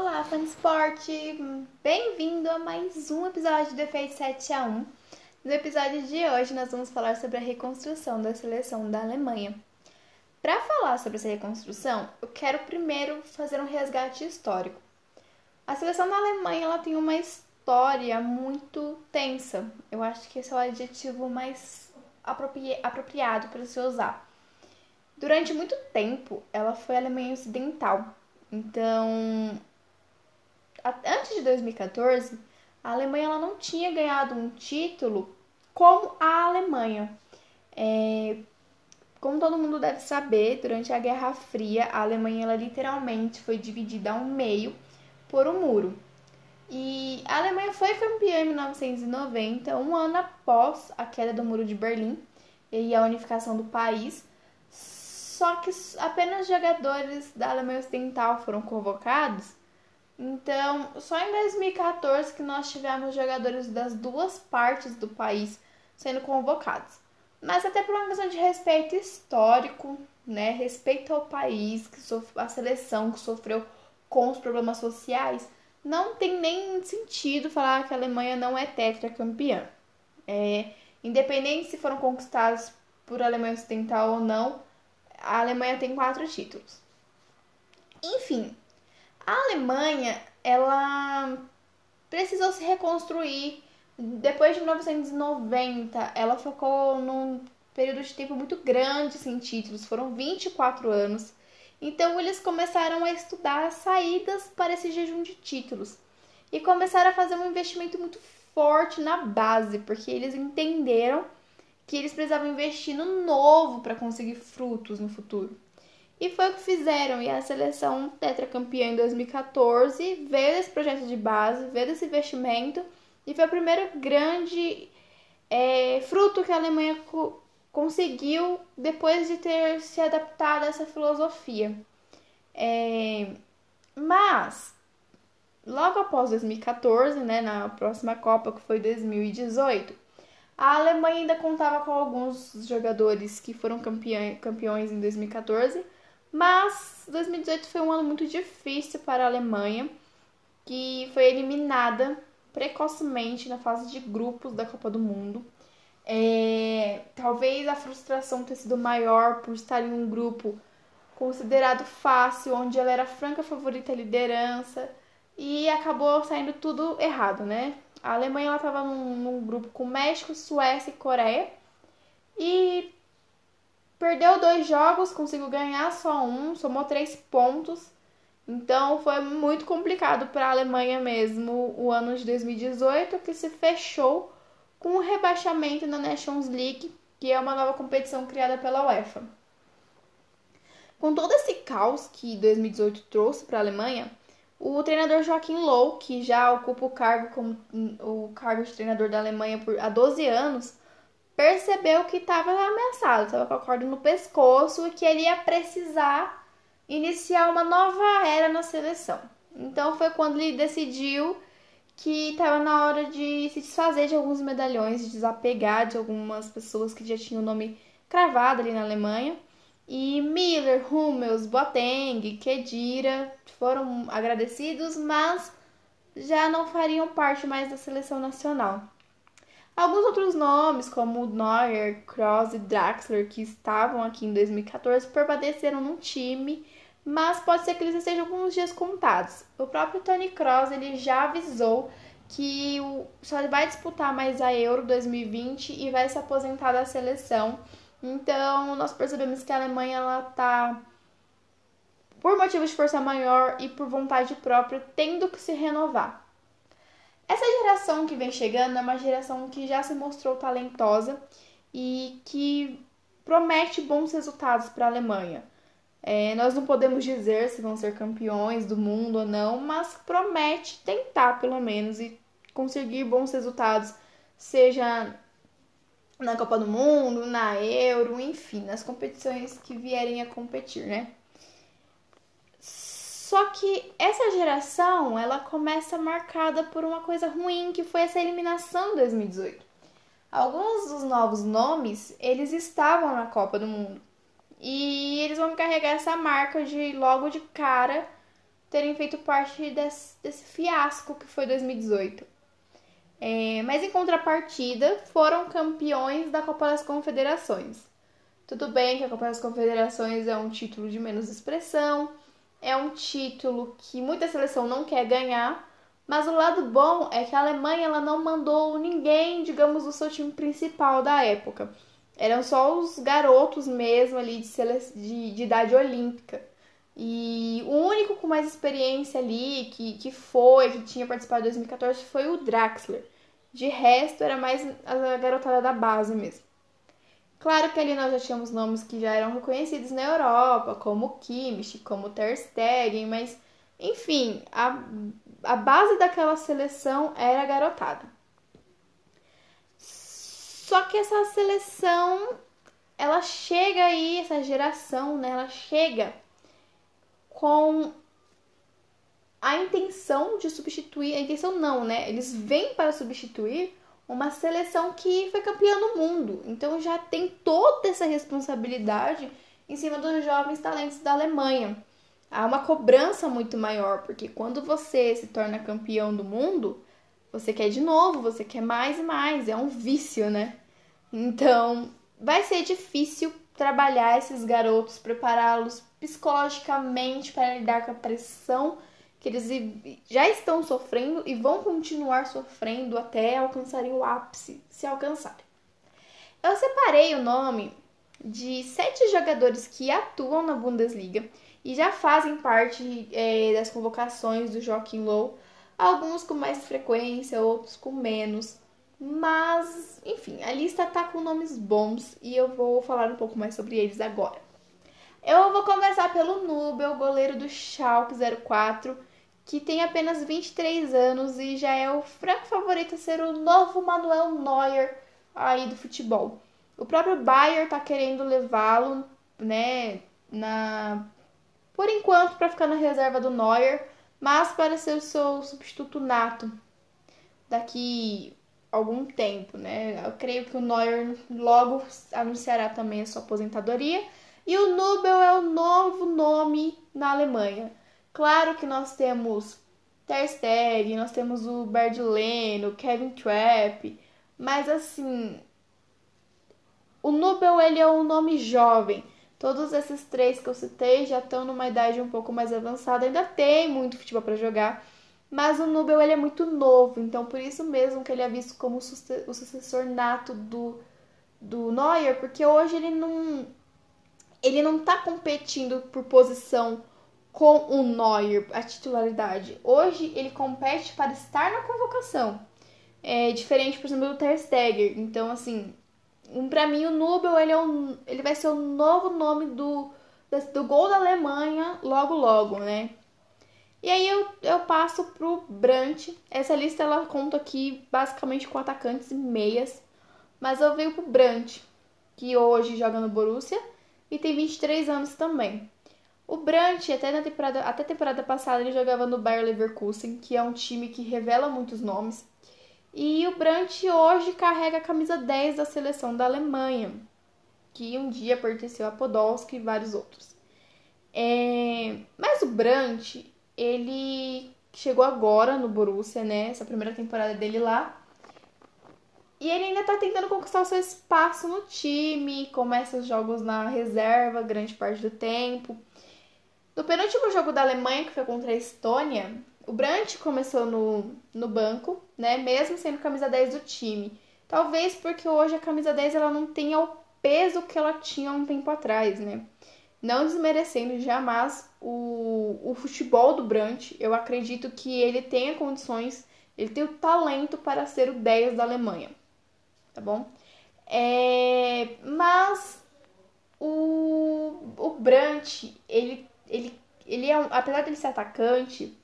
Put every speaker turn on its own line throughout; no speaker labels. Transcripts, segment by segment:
Olá, fã de esporte! Bem-vindo a mais um episódio do Efeito 7 a 1. No episódio de hoje, nós vamos falar sobre a reconstrução da seleção da Alemanha. Para falar sobre essa reconstrução, eu quero primeiro fazer um resgate histórico. A seleção da Alemanha ela tem uma história muito tensa. Eu acho que esse é o adjetivo mais apropri apropriado para se usar. Durante muito tempo, ela foi Alemanha Ocidental então, antes de 2014, a Alemanha ela não tinha ganhado um título como a Alemanha. É, como todo mundo deve saber, durante a Guerra Fria, a Alemanha ela literalmente foi dividida ao meio por um muro. E a Alemanha foi campeã em 1990, um ano após a queda do Muro de Berlim e a unificação do país. Só que apenas jogadores da Alemanha Ocidental foram convocados. Então, só em 2014 que nós tivemos jogadores das duas partes do país sendo convocados. Mas até por uma questão de respeito histórico, né, respeito ao país, que a seleção que sofreu com os problemas sociais, não tem nem sentido falar que a Alemanha não é tetracampeã. É, independente se foram conquistados por Alemanha Ocidental ou não, a Alemanha tem quatro títulos. Enfim, a Alemanha, ela precisou se reconstruir. Depois de 1990, ela ficou num período de tempo muito grande sem títulos, foram 24 anos. Então eles começaram a estudar saídas para esse jejum de títulos e começaram a fazer um investimento muito forte na base, porque eles entenderam que eles precisavam investir no novo para conseguir frutos no futuro. E foi o que fizeram, e a seleção tetracampeã em 2014 veio desse projeto de base, veio desse investimento, e foi o primeiro grande é, fruto que a Alemanha co conseguiu depois de ter se adaptado a essa filosofia. É, mas, logo após 2014, né, na próxima Copa, que foi 2018, a Alemanha ainda contava com alguns jogadores que foram campeões em 2014, mas 2018 foi um ano muito difícil para a Alemanha, que foi eliminada precocemente na fase de grupos da Copa do Mundo. É, talvez a frustração tenha sido maior por estar em um grupo considerado fácil, onde ela era franca favorita à liderança e acabou saindo tudo errado, né? A Alemanha estava num, num, grupo com México, Suécia e Coreia. E perdeu dois jogos, conseguiu ganhar só um, somou três pontos. Então foi muito complicado para a Alemanha mesmo o ano de 2018, que se fechou com o rebaixamento na Nations League, que é uma nova competição criada pela UEFA. Com todo esse caos que 2018 trouxe para a Alemanha, o treinador Joaquim Low, que já ocupa o cargo como o cargo de treinador da Alemanha por há 12 anos, percebeu que estava ameaçado, estava com a corda no pescoço e que ele ia precisar iniciar uma nova era na seleção. Então foi quando ele decidiu que estava na hora de se desfazer de alguns medalhões, de desapegar de algumas pessoas que já tinham o nome cravado ali na Alemanha e Miller, Hummels, Boateng, Kedira foram agradecidos, mas já não fariam parte mais da seleção nacional. Alguns outros nomes, como Neuer, Kroos e Draxler, que estavam aqui em 2014, permaneceram no time, mas pode ser que eles estejam com uns dias contados. O próprio Tony Kroos ele já avisou que só vai disputar mais a Euro 2020 e vai se aposentar da seleção então, nós percebemos que a Alemanha ela tá por motivos de força maior e por vontade própria, tendo que se renovar. Essa geração que vem chegando é uma geração que já se mostrou talentosa e que promete bons resultados para a Alemanha. É, nós não podemos dizer se vão ser campeões do mundo ou não, mas promete tentar pelo menos e conseguir bons resultados, seja na Copa do Mundo, na Euro, enfim, nas competições que vierem a competir, né? Só que essa geração, ela começa marcada por uma coisa ruim, que foi essa eliminação em 2018. Alguns dos novos nomes, eles estavam na Copa do Mundo. E eles vão carregar essa marca de logo de cara terem feito parte desse, desse fiasco que foi 2018. É, mas em contrapartida, foram campeões da Copa das Confederações. Tudo bem que a Copa das Confederações é um título de menos expressão, é um título que muita seleção não quer ganhar, mas o lado bom é que a Alemanha ela não mandou ninguém, digamos, do seu time principal da época. Eram só os garotos mesmo ali de, de, de idade olímpica. E o único com mais experiência ali, que, que foi, que tinha participado em 2014, foi o Draxler. De resto, era mais a garotada da base mesmo. Claro que ali nós já tínhamos nomes que já eram reconhecidos na Europa, como Kimmich, como Ter Stegen, mas enfim, a, a base daquela seleção era garotada. Só que essa seleção, ela chega aí, essa geração, né? Ela chega com a intenção de substituir, a intenção não, né? Eles vêm para substituir uma seleção que foi campeã no mundo. Então já tem toda essa responsabilidade em cima dos jovens talentos da Alemanha há uma cobrança muito maior, porque quando você se torna campeão do mundo, você quer de novo, você quer mais e mais, é um vício, né? Então, vai ser difícil trabalhar esses garotos, prepará-los psicologicamente para lidar com a pressão que eles já estão sofrendo e vão continuar sofrendo até alcançarem o ápice, se alcançarem. Eu separei o nome de sete jogadores que atuam na Bundesliga e já fazem parte é, das convocações do Joaquim Low, alguns com mais frequência, outros com menos. Mas, enfim, a lista tá com nomes bons e eu vou falar um pouco mais sobre eles agora. Eu vou começar pelo Nubel, goleiro do Schalke 04, que tem apenas 23 anos e já é o franco favorito a ser o novo Manuel Neuer aí do futebol. O próprio Bayern tá querendo levá-lo, né, na por enquanto para ficar na reserva do Neuer, mas para ser o seu substituto nato daqui algum tempo, né? Eu creio que o Neuer logo anunciará também a sua aposentadoria e o Nubel é o novo nome na Alemanha. Claro que nós temos Ter Stegen, nós temos o Berdleno, o Kevin Trapp, mas assim, o Nubel ele é um nome jovem. Todos esses três que eu citei já estão numa idade um pouco mais avançada, ainda tem muito futebol para jogar, mas o Nubel ele é muito novo, então por isso mesmo que ele é visto como o sucessor nato do, do Neuer, porque hoje ele não ele não está competindo por posição com o Neuer, a titularidade. Hoje ele compete para estar na convocação. É diferente, por exemplo, do Ter Stegen. Então, assim, para mim o Nubel ele, é um, ele vai ser o novo nome do, do gol da Alemanha logo logo, né? E aí eu, eu passo pro Brant. Essa lista ela conta aqui basicamente com atacantes e meias, mas eu venho pro Brant, que hoje joga no Borussia e tem 23 anos também. O Brant, até na temporada, até a temporada passada, ele jogava no Bayer Leverkusen, que é um time que revela muitos nomes. E o Brandt hoje carrega a camisa 10 da seleção da Alemanha, que um dia pertenceu a Podolski e vários outros. É... Mas o Brandt, ele chegou agora no Borussia, né? Essa primeira temporada dele lá. E ele ainda tá tentando conquistar o seu espaço no time, começa os jogos na reserva grande parte do tempo. No penúltimo jogo da Alemanha, que foi contra a Estônia, o Brandt começou no, no banco, né? Mesmo sendo camisa 10 do time. Talvez porque hoje a camisa 10 ela não tenha o peso que ela tinha um tempo atrás, né? Não desmerecendo jamais o, o futebol do Brandt, eu acredito que ele tenha condições, ele tem o talento para ser o 10 da Alemanha, tá bom? É, mas o, o Brandt, ele, ele, ele é, apesar de ele ser atacante,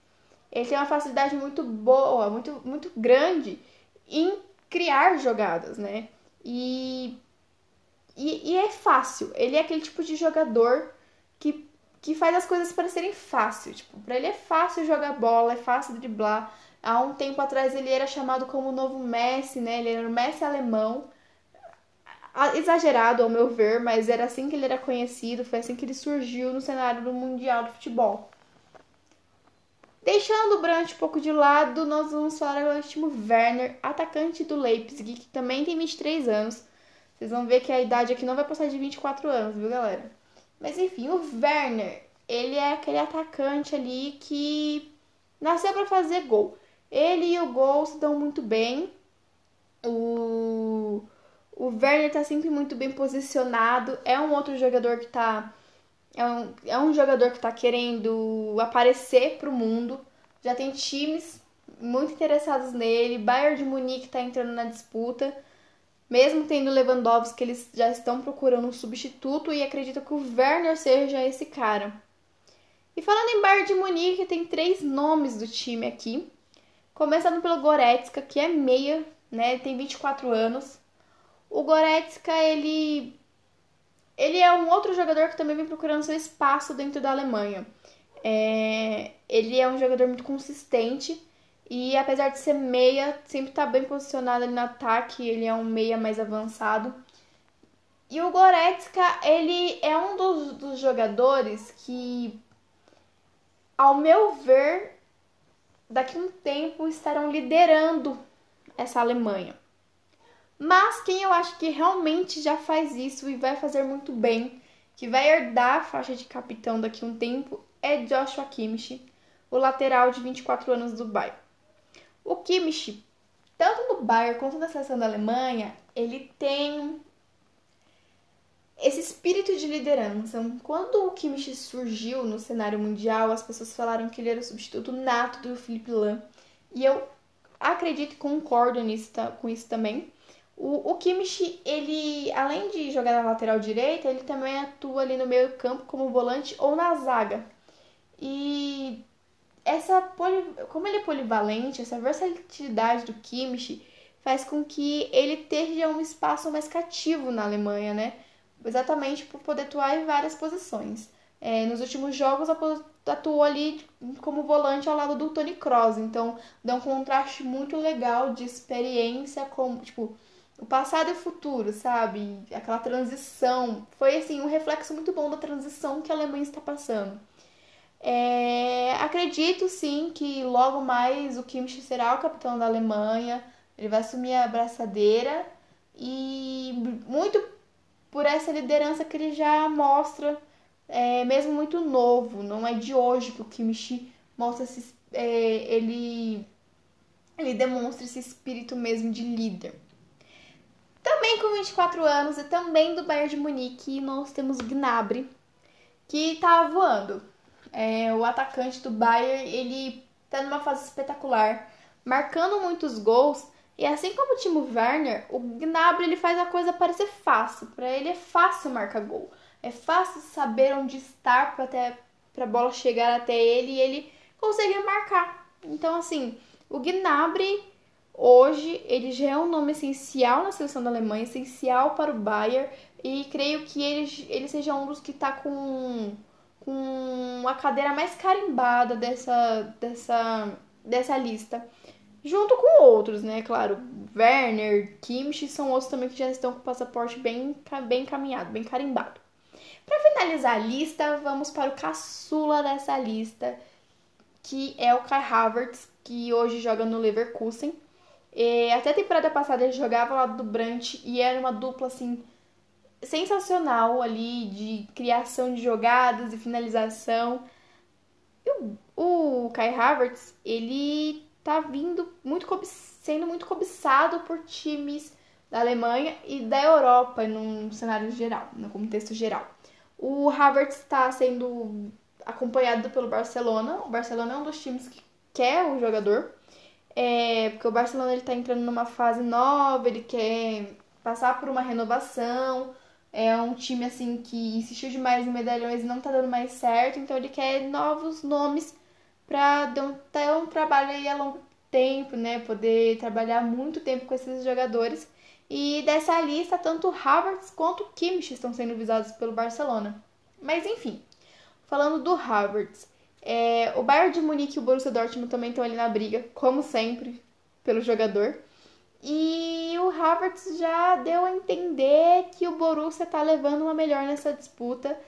ele tem uma facilidade muito boa, muito, muito grande em criar jogadas, né? E, e, e, é fácil. Ele é aquele tipo de jogador que, que faz as coisas parecerem fácil. Tipo, pra ele é fácil jogar bola, é fácil driblar. Há um tempo atrás ele era chamado como o novo Messi, né? Ele era o Messi alemão. Exagerado, ao meu ver, mas era assim que ele era conhecido, foi assim que ele surgiu no cenário do Mundial de Futebol. Deixando o Brandt um pouco de lado, nós vamos falar agora do Timo Werner, atacante do Leipzig, que também tem 23 anos. Vocês vão ver que a idade aqui não vai passar de 24 anos, viu, galera? Mas enfim, o Werner, ele é aquele atacante ali que nasceu para fazer gol. Ele e o gol se dão muito bem. O, o Werner tá sempre muito bem posicionado. É um outro jogador que tá. É um, é um jogador que tá querendo aparecer pro mundo. Já tem times muito interessados nele. Bayern de Munique tá entrando na disputa. Mesmo tendo Lewandowski, eles já estão procurando um substituto e acredito que o Werner seja esse cara. E falando em Bayern de Munique, tem três nomes do time aqui. Começando pelo Goretzka, que é meia, né? Tem 24 anos. O Goretzka, ele ele é um outro jogador que também vem procurando seu espaço dentro da Alemanha. É... ele é um jogador muito consistente e apesar de ser meia, sempre está bem posicionado ali no ataque, ele é um meia mais avançado. E o Goretzka, ele é um dos, dos jogadores que, ao meu ver, daqui a um tempo estarão liderando essa Alemanha. Mas quem eu acho que realmente já faz isso e vai fazer muito bem, que vai herdar a faixa de capitão daqui a um tempo, é Joshua Kimmich, o lateral de 24 anos do Bayern. O Kimmich, tanto no Bayern quanto na seleção da Alemanha, ele tem esse espírito de liderança. Quando o Kimmich surgiu no cenário mundial, as pessoas falaram que ele era o substituto nato do Felipe Lam. E eu acredito e concordo nisso, com isso também. O, o Kimmich, ele, além de jogar na lateral direita, ele também atua ali no meio campo como volante ou na zaga. E essa poli, como ele é polivalente, essa versatilidade do Kimmich faz com que ele tenha um espaço mais cativo na Alemanha, né? exatamente por poder atuar em várias posições. É, nos últimos jogos atuou ali como volante ao lado do Tony Kroos, então dá um contraste muito legal de experiência com, tipo, o passado e o futuro, sabe? Aquela transição. Foi assim um reflexo muito bom da transição que a Alemanha está passando. É, acredito sim que logo mais o Kimmich será o capitão da Alemanha. Ele vai assumir a braçadeira e muito por essa liderança que ele já mostra, é, mesmo muito novo, não é de hoje que o Kimmich mostra esse, é, ele, ele demonstra esse espírito mesmo de líder. Também com 24 anos e também do Bayern de Munique, nós temos Gnabry, que tá voando. É, o atacante do Bayern, ele tá numa fase espetacular, marcando muitos gols e assim como o Timo Werner, o Gnabry ele faz a coisa parecer fácil. Para ele é fácil marcar gol. É fácil saber onde estar para até para a bola chegar até ele e ele conseguir marcar. Então assim, o Gnabry hoje ele já é um nome essencial na seleção da Alemanha, essencial para o Bayern e creio que ele, ele seja um dos que está com com a cadeira mais carimbada dessa dessa dessa lista junto com outros, né? Claro, Werner, Kimmich são outros também que já estão com o passaporte bem, bem caminhado, bem carimbado. Para finalizar a lista, vamos para o caçula dessa lista, que é o Kai Havertz, que hoje joga no Leverkusen. E até a temporada passada ele jogava lá do Brandt e era uma dupla assim sensacional ali de criação de jogadas e finalização. E o, o Kai Havertz, ele tá vindo muito sendo muito cobiçado por times da Alemanha e da Europa num cenário geral, no contexto geral. O Havertz está sendo acompanhado pelo Barcelona. O Barcelona é um dos times que quer o jogador, é, porque o Barcelona ele está entrando numa fase nova, ele quer passar por uma renovação. É um time assim que insistiu demais em medalhões e não está dando mais certo, então ele quer novos nomes para ter um trabalho aí a longo tempo, né? Poder trabalhar muito tempo com esses jogadores. E dessa lista, tanto Havertz quanto Kimmich estão sendo visados pelo Barcelona. Mas enfim, falando do Havertz, é, o Bayern de Munique e o Borussia Dortmund também estão ali na briga, como sempre, pelo jogador. E o Havertz já deu a entender que o Borussia está levando uma melhor nessa disputa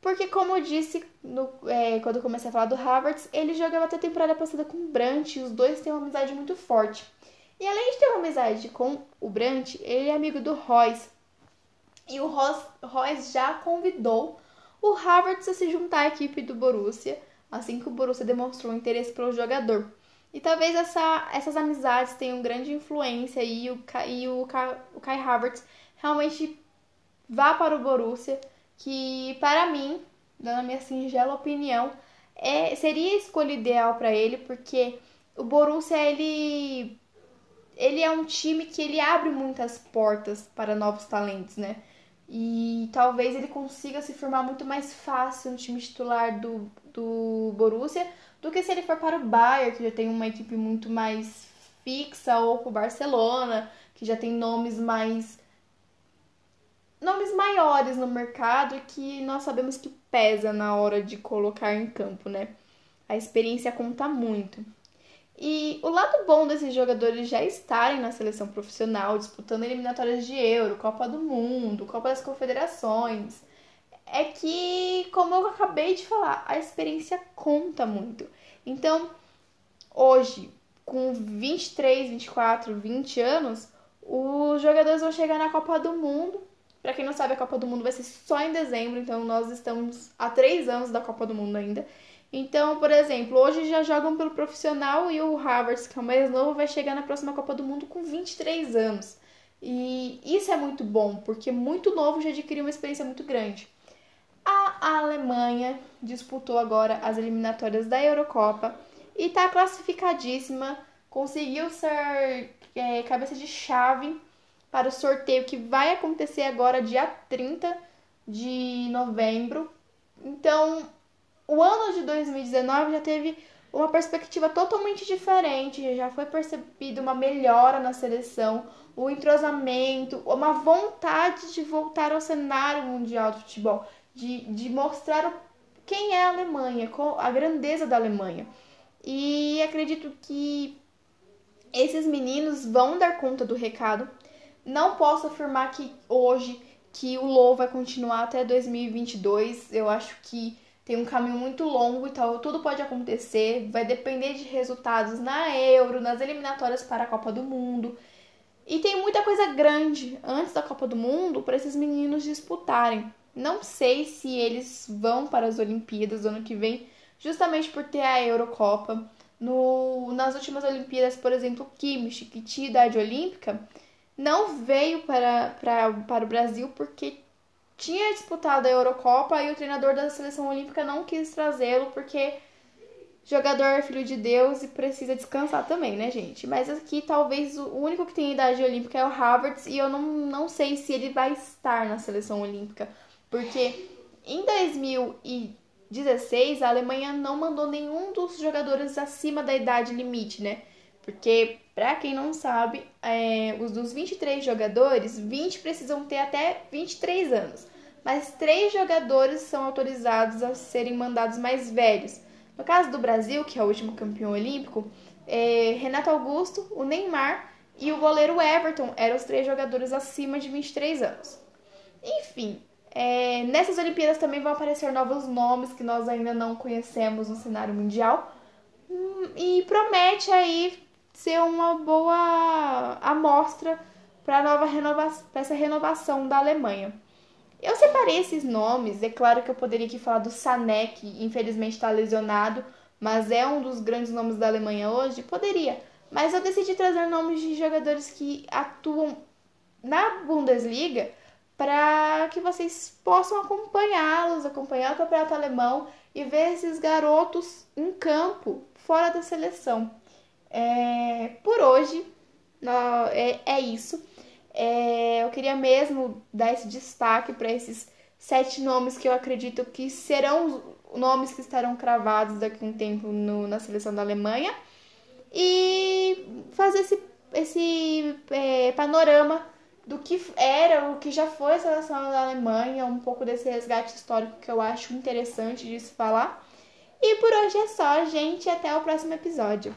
Porque, como eu disse no, é, quando eu comecei a falar do Havertz, ele jogava até a temporada passada com o Brandt e os dois têm uma amizade muito forte. E além de ter uma amizade com o Brandt, ele é amigo do Royce. E o Royce já convidou o Havertz a se juntar à equipe do Borussia, assim que o Borussia demonstrou interesse pelo jogador. E talvez essa, essas amizades tenham grande influência e o, e o, o Kai Havertz realmente vá para o Borussia, que para mim, dando a minha singela opinião, é, seria a escolha ideal para ele, porque o Borussia ele ele é um time que ele abre muitas portas para novos talentos, né? E talvez ele consiga se formar muito mais fácil no time titular do, do Borussia do que se ele for para o Bayern, que já tem uma equipe muito mais fixa, ou para o Barcelona, que já tem nomes mais nomes maiores no mercado e que nós sabemos que pesa na hora de colocar em campo, né? A experiência conta muito. E o lado bom desses jogadores já estarem na seleção profissional, disputando eliminatórias de Euro, Copa do Mundo, Copa das Confederações, é que, como eu acabei de falar, a experiência conta muito. Então, hoje, com 23, 24, 20 anos, os jogadores vão chegar na Copa do Mundo. Para quem não sabe, a Copa do Mundo vai ser só em dezembro, então nós estamos há três anos da Copa do Mundo ainda. Então, por exemplo, hoje já jogam pelo profissional e o Harvard, que é o mais novo, vai chegar na próxima Copa do Mundo com 23 anos. E isso é muito bom, porque muito novo já adquiriu uma experiência muito grande. A Alemanha disputou agora as eliminatórias da Eurocopa e está classificadíssima, conseguiu ser é, cabeça de chave para o sorteio que vai acontecer agora dia 30 de novembro. Então, o ano de 2019 já teve uma perspectiva totalmente diferente, já foi percebida uma melhora na seleção, o entrosamento, uma vontade de voltar ao cenário mundial do futebol, de, de mostrar quem é a Alemanha, a grandeza da Alemanha. E acredito que esses meninos vão dar conta do recado. Não posso afirmar que hoje que o Low vai continuar até 2022. Eu acho que tem um caminho muito longo e tal, tudo pode acontecer, vai depender de resultados na Euro, nas eliminatórias para a Copa do Mundo. E tem muita coisa grande antes da Copa do Mundo para esses meninos disputarem. Não sei se eles vão para as Olimpíadas do ano que vem, justamente por ter a Eurocopa. No, nas últimas Olimpíadas, por exemplo, Kimmich, que tinha idade olímpica, não veio para, para, para o Brasil porque tinha disputado a Eurocopa e o treinador da seleção olímpica não quis trazê-lo porque jogador é filho de Deus e precisa descansar também, né, gente? Mas aqui talvez o único que tem idade olímpica é o Havertz e eu não, não sei se ele vai estar na seleção olímpica, porque em 2016 a Alemanha não mandou nenhum dos jogadores acima da idade limite, né? Porque, para quem não sabe, é, os dos 23 jogadores, 20 precisam ter até 23 anos mas três jogadores são autorizados a serem mandados mais velhos. No caso do Brasil, que é o último campeão olímpico, é, Renato Augusto, o Neymar e o goleiro Everton eram os três jogadores acima de 23 anos. Enfim, é, nessas Olimpíadas também vão aparecer novos nomes que nós ainda não conhecemos no cenário mundial hum, e promete aí ser uma boa amostra para nova renova essa renovação da Alemanha. Eu separei esses nomes, é claro que eu poderia aqui falar do Sané, que infelizmente está lesionado, mas é um dos grandes nomes da Alemanha hoje, poderia. Mas eu decidi trazer nomes de jogadores que atuam na Bundesliga para que vocês possam acompanhá-los, acompanhar o campeonato alemão e ver esses garotos em campo, fora da seleção. É, por hoje, é, é isso. É, eu queria mesmo dar esse destaque para esses sete nomes que eu acredito que serão nomes que estarão cravados daqui a um tempo no, na seleção da Alemanha e fazer esse, esse é, panorama do que era, o que já foi a seleção da Alemanha, um pouco desse resgate histórico que eu acho interessante de se falar. E por hoje é só, gente. Até o próximo episódio.